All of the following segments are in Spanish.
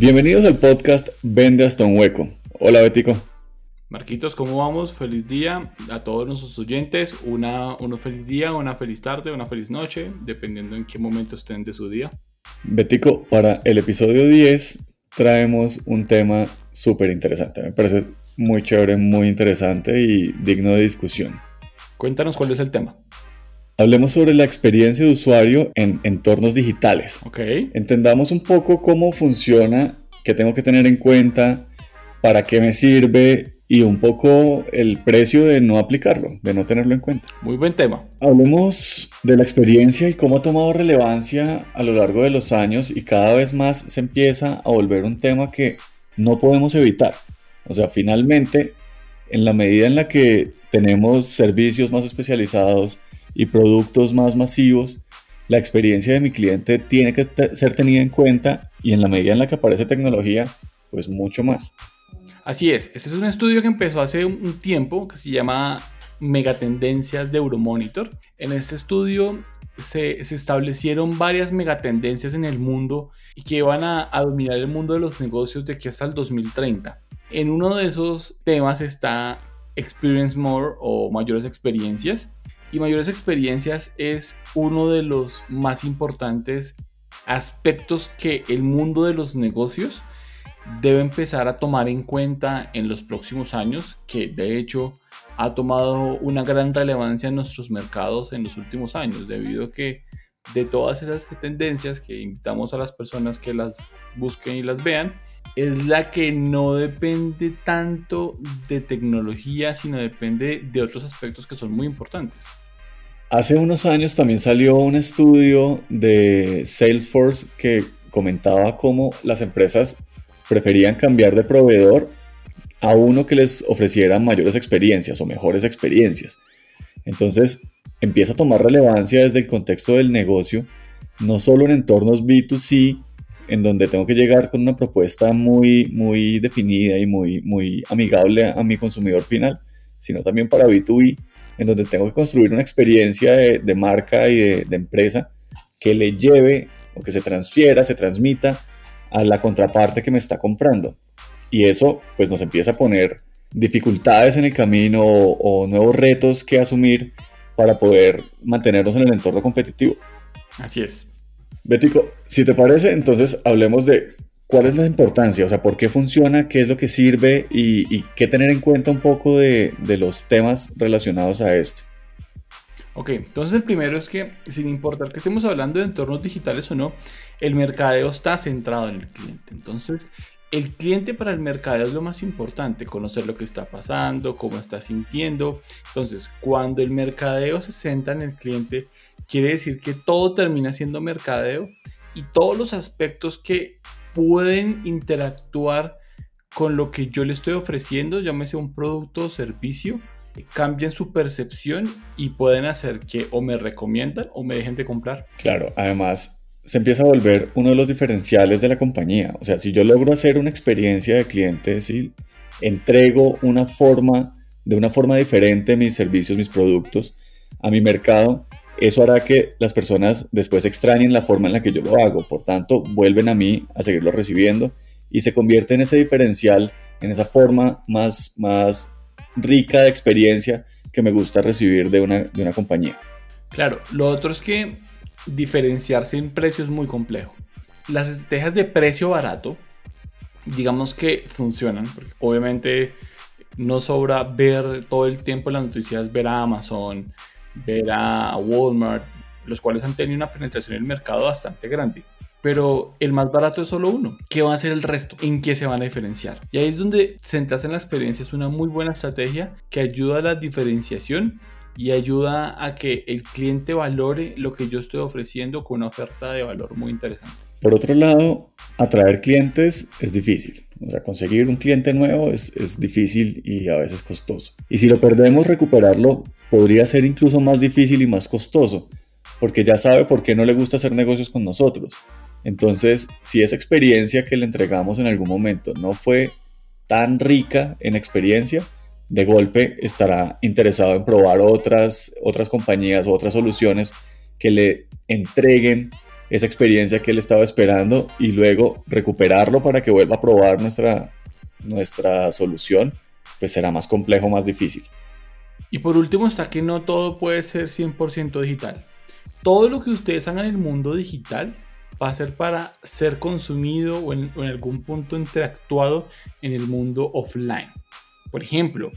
Bienvenidos al podcast Vende hasta un hueco. Hola Betico. Marquitos, ¿cómo vamos? Feliz día a todos nuestros oyentes. Una, un feliz día, una feliz tarde, una feliz noche, dependiendo en qué momento estén de su día. Betico, para el episodio 10 traemos un tema súper interesante. Me parece muy chévere, muy interesante y digno de discusión. Cuéntanos cuál es el tema. Hablemos sobre la experiencia de usuario en entornos digitales. Entendamos un poco cómo funciona, qué tengo que tener en cuenta, para qué me sirve y un poco el precio de no aplicarlo, de no tenerlo en cuenta. Muy buen tema. Hablemos de la experiencia y cómo ha tomado relevancia a lo largo de los años y cada vez más se empieza a volver un tema que no podemos evitar. O sea, finalmente, en la medida en la que tenemos servicios más especializados y productos más masivos, la experiencia de mi cliente tiene que ser tenida en cuenta y en la medida en la que aparece tecnología, pues mucho más. Así es, este es un estudio que empezó hace un tiempo que se llama Megatendencias de Euromonitor. En este estudio se, se, establecieron varias megatendencias en el mundo y que van a, a, dominar el mundo de los negocios de aquí hasta el 2030. En uno de esos temas está Experience More o mayores experiencias. Y mayores experiencias es uno de los más importantes aspectos que el mundo de los negocios debe empezar a tomar en cuenta en los próximos años, que de hecho ha tomado una gran relevancia en nuestros mercados en los últimos años, debido a que de todas esas tendencias que invitamos a las personas que las busquen y las vean, es la que no depende tanto de tecnología, sino depende de otros aspectos que son muy importantes. Hace unos años también salió un estudio de Salesforce que comentaba cómo las empresas preferían cambiar de proveedor a uno que les ofreciera mayores experiencias o mejores experiencias. Entonces empieza a tomar relevancia desde el contexto del negocio, no solo en entornos B2C, en donde tengo que llegar con una propuesta muy, muy definida y muy, muy amigable a mi consumidor final, sino también para B2B, en donde tengo que construir una experiencia de, marca y de, de empresa que le lleve o que se transfiera, se transmita a la contraparte que me está comprando. Y eso pues nos empieza a poner dificultades en el camino o, nuevos retos que asumir para poder mantenernos en el entorno competitivo. Así es. Bético, si te parece, entonces hablemos de cuál es la importancia, o sea, por qué funciona, qué es lo que sirve y, qué tener en cuenta un poco de, de los temas relacionados a esto. Ok, entonces el primero es que sin importar que estemos hablando de entornos digitales o no, el mercadeo está centrado en el cliente. Entonces, el cliente para el mercadeo es lo más importante, conocer lo que está pasando, cómo está sintiendo. Entonces, cuando el mercadeo se centra en el cliente, quiere decir que todo termina siendo mercadeo y todos los aspectos que pueden interactuar con lo que yo le estoy ofreciendo, llámese un producto o servicio, cambian su percepción y pueden hacer que o me recomiendan o me dejen de comprar. Claro, además se empieza a volver uno de los diferenciales de la compañía. O sea, si yo logro hacer una experiencia de cliente, si entrego una forma, de una forma diferente mis servicios, mis productos a mi mercado, eso hará que las personas después extrañen la forma en la que yo lo hago. Por tanto, vuelven a mí a seguirlo recibiendo y se convierte en ese diferencial, en esa forma más, más rica de experiencia que me gusta recibir de una, de una compañía. Claro, lo otro es que diferenciarse en precio es muy complejo. Las estrategias de precio barato, digamos que funcionan, porque obviamente no sobra ver todo el tiempo las noticias, ver a Amazon, ver a Walmart, los cuales han tenido una penetración en el mercado bastante grande pero el más barato es solo uno. ¿Qué va a ser el resto? ¿En qué se van a diferenciar? Y ahí es donde centrarse en la experiencia es una muy buena estrategia que ayuda a la diferenciación y ayuda a que el cliente valore lo que yo estoy ofreciendo con una oferta de valor muy interesante. Por otro lado, atraer clientes es difícil. O sea, conseguir un cliente nuevo es, es difícil y a veces costoso. Y si lo perdemos, recuperarlo podría ser incluso más difícil y más costoso, porque ya sabe por qué no le gusta hacer negocios con nosotros. Entonces, si esa experiencia que le entregamos en algún momento no fue tan rica en experiencia, de golpe estará interesado en probar otras, otras compañías o otras soluciones que le entreguen esa experiencia que él estaba esperando y luego recuperarlo para que vuelva a probar nuestra, nuestra solución, pues será más complejo, más difícil. Y por último está que no todo puede ser 100% digital. Todo lo que ustedes hagan en el mundo digital va a ser para ser consumido o en, algún punto interactuado en el mundo offline. Por ejemplo,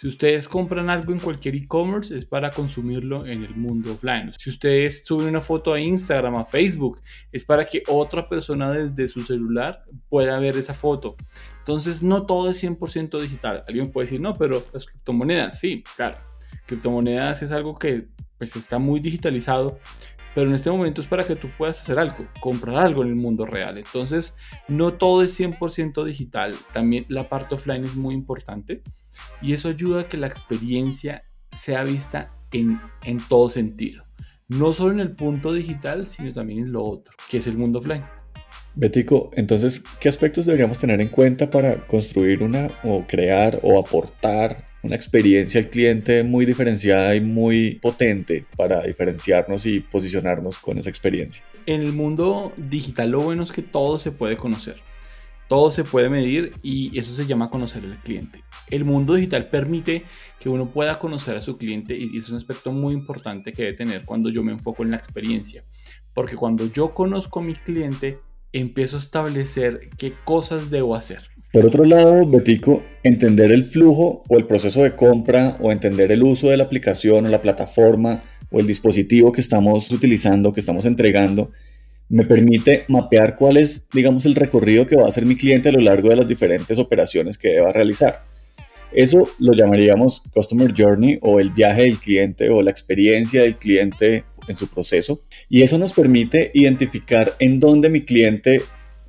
si ustedes compran algo en cualquier e-commerce es para consumirlo en el mundo offline. Si ustedes suben una foto a Instagram, a Facebook, es para que otra persona desde su celular pueda ver esa foto. Entonces no todo es 100% digital. Alguien puede decir, no, pero las criptomonedas, sí, claro. Criptomonedas es algo que pues está muy digitalizado, pero en este momento es para que tú puedas hacer algo, comprar algo en el mundo real. Entonces, no todo es 100% digital, también la parte offline es muy importante y eso ayuda a que la experiencia sea vista en, en todo sentido. No solo en el punto digital, sino también en lo otro, que es el mundo offline. Betico, entonces, ¿qué aspectos deberíamos tener en cuenta para construir una o crear o aportar una experiencia al cliente muy diferenciada y muy potente para diferenciarnos y posicionarnos con esa experiencia? En el mundo digital lo bueno es que todo se puede conocer. Todo se puede medir y eso se llama conocer al cliente. El mundo digital permite que uno pueda conocer a su cliente y es un aspecto muy importante que debe tener cuando yo me enfoco en la experiencia. Porque cuando yo conozco a mi cliente, empiezo a establecer qué cosas debo hacer. Por otro lado, Betico, entender el flujo o el proceso de compra o entender el uso de la aplicación o la plataforma o el dispositivo que estamos utilizando, que estamos entregando, me permite mapear cuál es, digamos, el recorrido que va a hacer mi cliente a lo largo de las diferentes operaciones que deba realizar. Eso lo llamaríamos Customer Journey o el viaje del cliente o la experiencia del cliente en su proceso. Y eso nos permite identificar en dónde mi cliente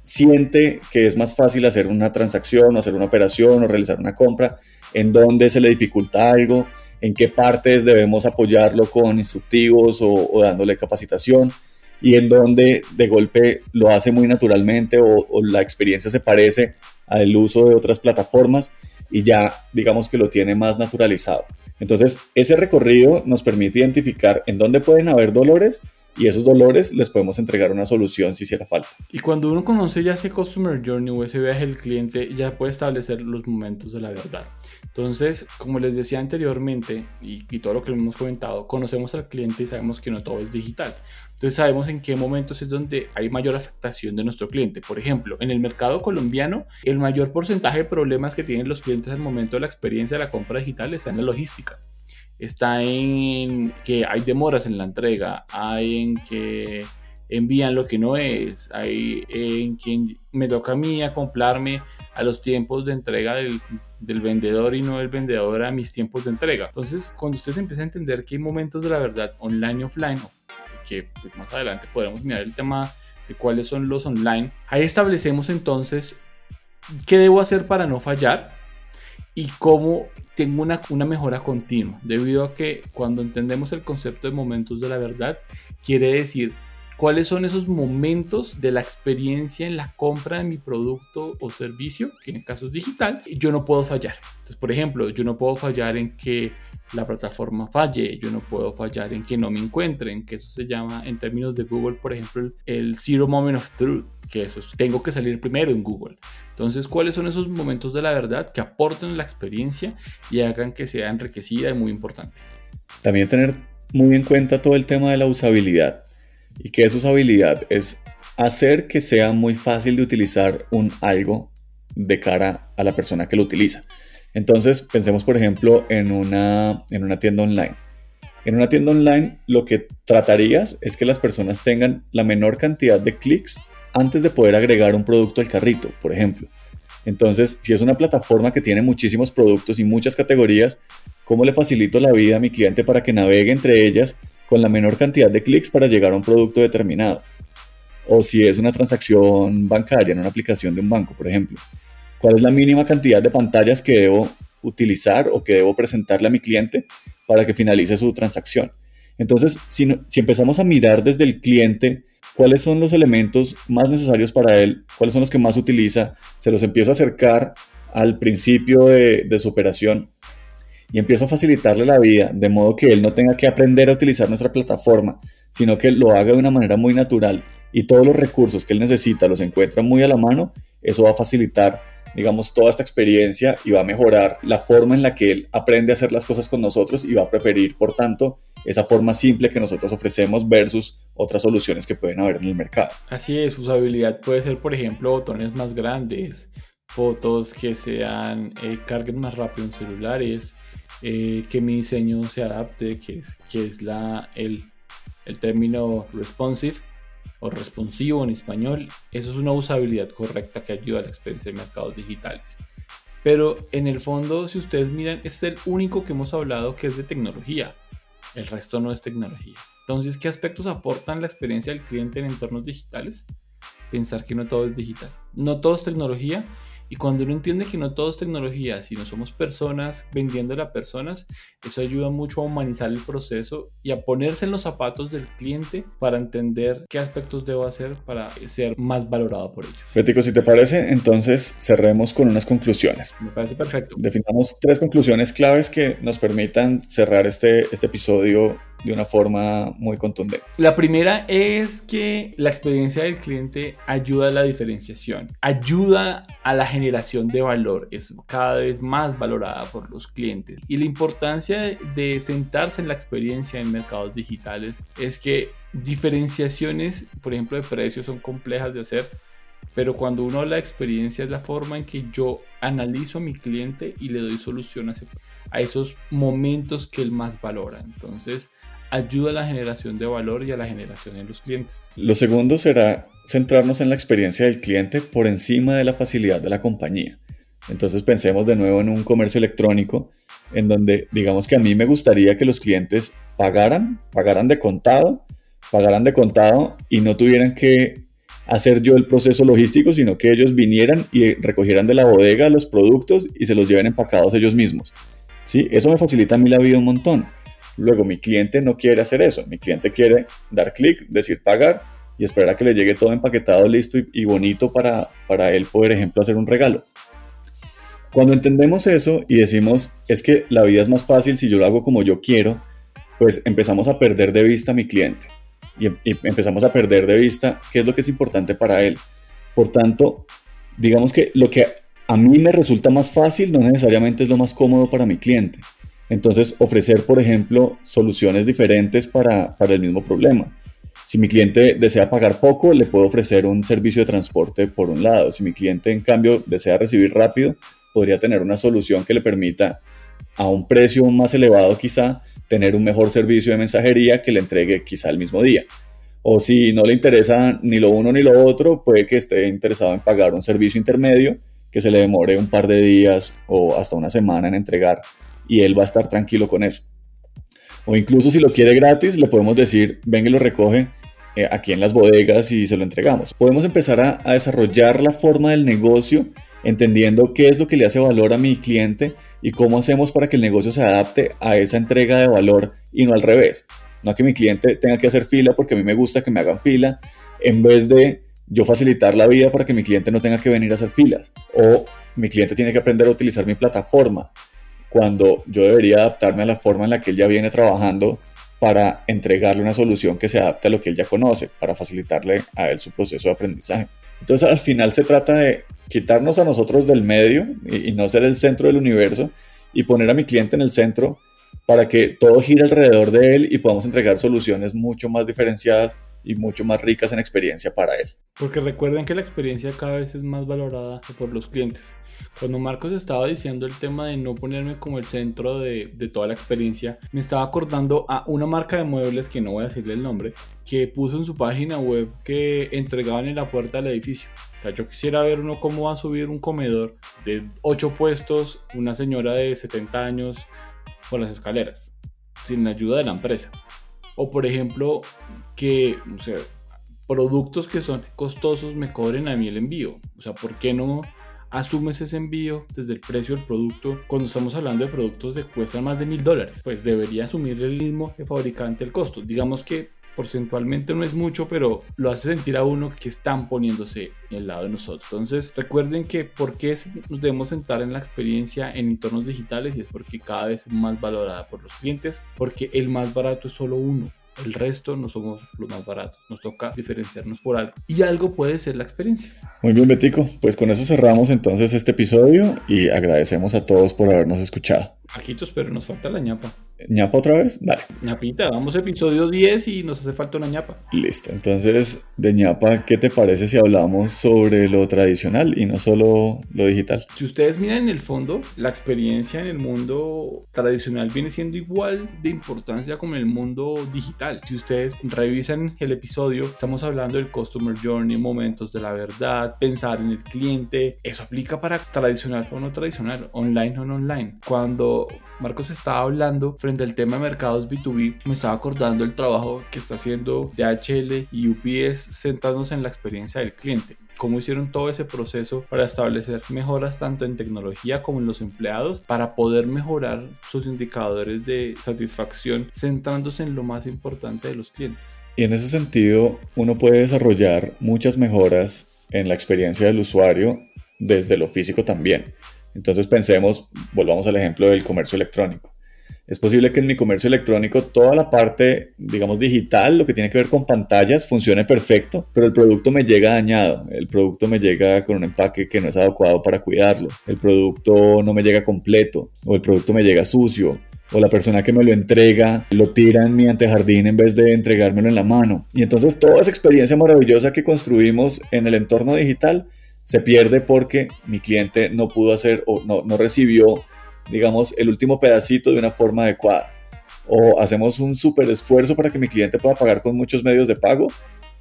siente que es más fácil hacer una transacción o hacer una operación o realizar una compra, en dónde se le dificulta algo, en qué partes debemos apoyarlo con instructivos o, dándole capacitación y en donde de golpe lo hace muy naturalmente o, la experiencia se parece al uso de otras plataformas y ya digamos que lo tiene más naturalizado. Entonces, ese recorrido nos permite identificar en dónde pueden haber dolores y esos dolores les podemos entregar una solución si hiciera falta. Y cuando uno conoce ya ese Customer Journey o ese viaje del cliente, ya puede establecer los momentos de la verdad. Entonces, como les decía anteriormente, y, y, todo lo que hemos comentado, conocemos al cliente y sabemos que no todo es digital. Entonces sabemos en qué momentos es donde hay mayor afectación de nuestro cliente. Por ejemplo, en el mercado colombiano, el mayor porcentaje de problemas que tienen los clientes al momento de la experiencia de la compra digital está en la logística está en que hay demoras en la entrega, hay en que envían lo que no es, hay en quien me toca a mí acoplarme a los tiempos de entrega del, vendedor y no el vendedor a mis tiempos de entrega. Entonces, cuando ustedes empiezan a entender que hay momentos de la verdad online y offline, que pues, más adelante podremos mirar el tema de cuáles son los online, ahí establecemos entonces qué debo hacer para no fallar y cómo tengo una, una mejora continua, debido a que cuando entendemos el concepto de momentos de la verdad, quiere decir cuáles son esos momentos de la experiencia en la compra de mi producto o servicio, que en el caso es digital, yo no puedo fallar. Entonces, por ejemplo, yo no puedo fallar en que la plataforma falle, yo no puedo fallar en que no me encuentren, que eso se llama en términos de Google, por ejemplo, el Zero Moment of Truth, que eso es, tengo que salir primero en Google. Entonces, ¿cuáles son esos momentos de la verdad que aporten la experiencia y hagan que sea enriquecida y muy importante? También tener muy en cuenta todo el tema de la usabilidad ¿Y qué es usabilidad? Es hacer que sea muy fácil de utilizar un algo de cara a la persona que lo utiliza. Entonces, pensemos por ejemplo en una, en una tienda online. En una tienda online lo que tratarías es que las personas tengan la menor cantidad de clics antes de poder agregar un producto al carrito, por ejemplo. Entonces, si es una plataforma que tiene muchísimos productos y muchas categorías, ¿cómo le facilito la vida a mi cliente para que navegue entre ellas con la menor cantidad de clics para llegar a un producto determinado. O si es una transacción bancaria en una aplicación de un banco, por ejemplo. ¿Cuál es la mínima cantidad de pantallas que debo utilizar o que debo presentarle a mi cliente para que finalice su transacción? Entonces, si, empezamos a mirar desde el cliente cuáles son los elementos más necesarios para él, cuáles son los que más utiliza, se los empiezo a acercar al principio de, de su operación y empiezo a facilitarle la vida, de modo que él no tenga que aprender a utilizar nuestra plataforma, sino que lo haga de una manera muy natural y todos los recursos que él necesita los encuentra muy a la mano, eso va a facilitar, digamos, toda esta experiencia y va a mejorar la forma en la que él aprende a hacer las cosas con nosotros y va a preferir, por tanto, esa forma simple que nosotros ofrecemos versus otras soluciones que pueden haber en el mercado. Así es, usabilidad puede ser, por ejemplo, botones más grandes, fotos que sean, eh, carguen más rápido en celulares, eh, que mi diseño se adapte, que es, que es la, el, el término responsive o responsivo en español. Eso es una usabilidad correcta que ayuda a la experiencia de mercados digitales. Pero en el fondo, si ustedes miran, es el único que hemos hablado que es de tecnología. El resto no es tecnología. Entonces, ¿qué aspectos aportan la experiencia del cliente en entornos digitales? Pensar que no todo es digital. No todo es tecnología y cuando uno entiende que no todo es tecnología, sino somos personas vendiendo a personas, eso ayuda mucho a humanizar el proceso y a ponerse en los zapatos del cliente para entender qué aspectos debo hacer para ser más valorado por ellos. Bético, si te parece, entonces cerremos con unas conclusiones. Me parece perfecto. Definamos tres conclusiones claves que nos permitan cerrar este, este episodio de una forma muy contundente. La primera es que la experiencia del cliente ayuda a la diferenciación, ayuda a la generación de valor, es cada vez más valorada por los clientes. Y la importancia de sentarse en la experiencia en mercados digitales es que diferenciaciones, por ejemplo, de precios son complejas de hacer, pero cuando uno habla de experiencia es la forma en que yo analizo a mi cliente y le doy solución a, a esos momentos que él más valora. Entonces, ayuda a la generación de valor y a la generación en los clientes. Lo segundo será centrarnos en la experiencia del cliente por encima de la facilidad de la compañía. Entonces pensemos de nuevo en un comercio electrónico en donde digamos que a mí me gustaría que los clientes pagaran, pagaran de contado, pagaran de contado y no tuvieran que hacer yo el proceso logístico, sino que ellos vinieran y recogieran de la bodega los productos y se los lleven empacados ellos mismos. ¿Sí? Eso me facilita a mí la vida un montón. Luego mi cliente no quiere hacer eso, mi cliente quiere dar clic, decir pagar y esperar a que le llegue todo empaquetado, listo y, bonito para, para él poder, ejemplo, hacer un regalo. Cuando entendemos eso y decimos, es que la vida es más fácil si yo lo hago como yo quiero, pues empezamos a perder de vista a mi cliente y, y empezamos a perder de vista qué es lo que es importante para él. Por tanto, digamos que lo que a mí me resulta más fácil no necesariamente es lo más cómodo para mi cliente. Entonces, ofrecer, por ejemplo, soluciones diferentes para, el mismo problema. Si mi cliente desea pagar poco, le puedo ofrecer un servicio de transporte por un lado. Si mi cliente, en cambio, desea recibir rápido, podría tener una solución que le permita, a un precio más elevado quizá, tener un mejor servicio de mensajería que le entregue quizá el mismo día. O si no le interesa ni lo uno ni lo otro, puede que esté interesado en pagar un servicio intermedio que se le demore un par de días o hasta una semana en entregar y él va a estar tranquilo con eso. O incluso si lo quiere gratis, le podemos decir, venga y lo recoge eh, aquí en las bodegas y se lo entregamos. Podemos empezar a, a desarrollar la forma del negocio entendiendo qué es lo que le hace valor a mi cliente y cómo hacemos para que el negocio se adapte a esa entrega de valor y no al revés. No que mi cliente tenga que hacer fila porque a mí me gusta que me hagan fila, en vez de yo facilitar la vida para que mi cliente no tenga que venir a hacer filas. O mi cliente tiene que aprender a utilizar mi plataforma cuando yo debería adaptarme a la forma en la que él ya viene trabajando para entregarle una solución que se adapte a lo que él ya conoce, para facilitarle a él su proceso de aprendizaje. Entonces al final se trata de quitarnos a nosotros del medio y, no ser el centro del universo y poner a mi cliente en el centro para que todo gire alrededor de él y podamos entregar soluciones mucho más diferenciadas y mucho más ricas en experiencia para él. Porque recuerden que la experiencia cada vez es más valorada por los clientes. Cuando Marcos estaba diciendo el tema de no ponerme como el centro de, toda la experiencia, me estaba acordando a una marca de muebles, que no voy a decirle el nombre, que puso en su página web que entregaban en la puerta del edificio. O sea, yo quisiera ver uno cómo va a subir un comedor de 8 puestos, una señora de 70 años por las escaleras, sin la ayuda de la empresa. O por ejemplo, que productos que son costosos me cobren a mí el envío. O sea, ¿por qué no asumes ese envío desde el precio del producto cuando estamos hablando de productos que cuestan más de mil dólares? Pues debería asumir el mismo fabricante el costo. Digamos que porcentualmente no es mucho, pero lo hace sentir a uno que están poniéndose el lado de nosotros. Entonces, recuerden que por qué nos debemos sentar en la experiencia en entornos digitales y es porque cada vez es más valorada por los clientes, porque el más barato es solo uno. El resto no somos los más baratos. Nos toca diferenciarnos por algo. Y algo puede ser la experiencia. Muy bien, Betico. Pues con eso cerramos entonces este episodio y agradecemos a todos por habernos escuchado. Marquitos, pero nos falta la ñapa. ¿ñapa otra vez? Dale. ñapita, vamos a episodio 10 y nos hace falta una ñapa. Listo. Entonces, de ñapa, ¿qué te parece si hablamos sobre lo tradicional y no solo lo digital? Si ustedes miran en el fondo, la experiencia en el mundo tradicional viene siendo igual de importancia como en el mundo digital. Si ustedes revisan el episodio, estamos hablando del Customer Journey, momentos de la verdad, pensar en el cliente. Eso aplica para tradicional o no tradicional, online o no online. Cuando Marcos estaba hablando frente al tema de mercados B2B, me estaba acordando el trabajo que está haciendo DHL y UPS centrándose en la experiencia del cliente cómo hicieron todo ese proceso para establecer mejoras tanto en tecnología como en los empleados para poder mejorar sus indicadores de satisfacción centrándose en lo más importante de los clientes. Y en ese sentido, uno puede desarrollar muchas mejoras en la experiencia del usuario desde lo físico también. Entonces pensemos, volvamos al ejemplo del comercio electrónico. Es posible que en mi comercio electrónico toda la parte, digamos, digital, lo que tiene que ver con pantallas, funcione perfecto, pero el producto me llega dañado, el producto me llega con un empaque que no es adecuado para cuidarlo, el producto no me llega completo, o el producto me llega sucio, o la persona que me lo entrega lo tira en mi antejardín en vez de entregármelo en la mano. Y entonces toda esa experiencia maravillosa que construimos en el entorno digital se pierde porque mi cliente no pudo hacer o no, no recibió, digamos, el último pedacito de una forma adecuada. O hacemos un súper esfuerzo para que mi cliente pueda pagar con muchos medios de pago,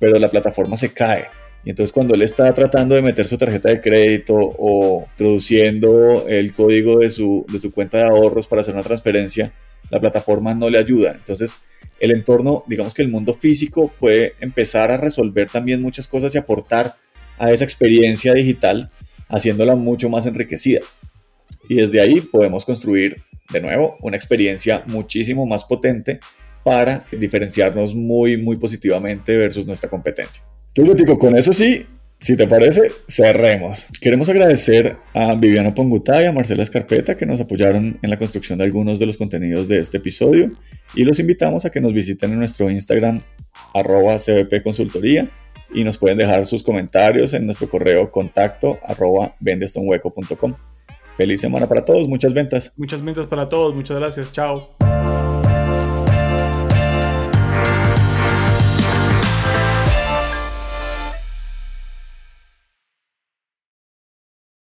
pero la plataforma se cae. Y entonces cuando él está tratando de meter su tarjeta de crédito o introduciendo el código de su, de su cuenta de ahorros para hacer una transferencia, la plataforma no le ayuda. Entonces el entorno, digamos que el mundo físico puede empezar a resolver también muchas cosas y aportar a esa experiencia digital, haciéndola mucho más enriquecida. Y desde ahí podemos construir de nuevo una experiencia muchísimo más potente para diferenciarnos muy, muy positivamente versus nuestra competencia. Tú, Lutico, con eso sí, si te parece, cerremos. Queremos agradecer a Viviana Pongutá y a Marcela Escarpeta que nos apoyaron en la construcción de algunos de los contenidos de este episodio y los invitamos a que nos visiten en nuestro Instagram arroba CBP Consultoría y nos pueden dejar sus comentarios en nuestro correo contacto arroba vendestonhueco.com. Feliz semana para todos, muchas ventas. Muchas ventas para todos, muchas gracias, chao.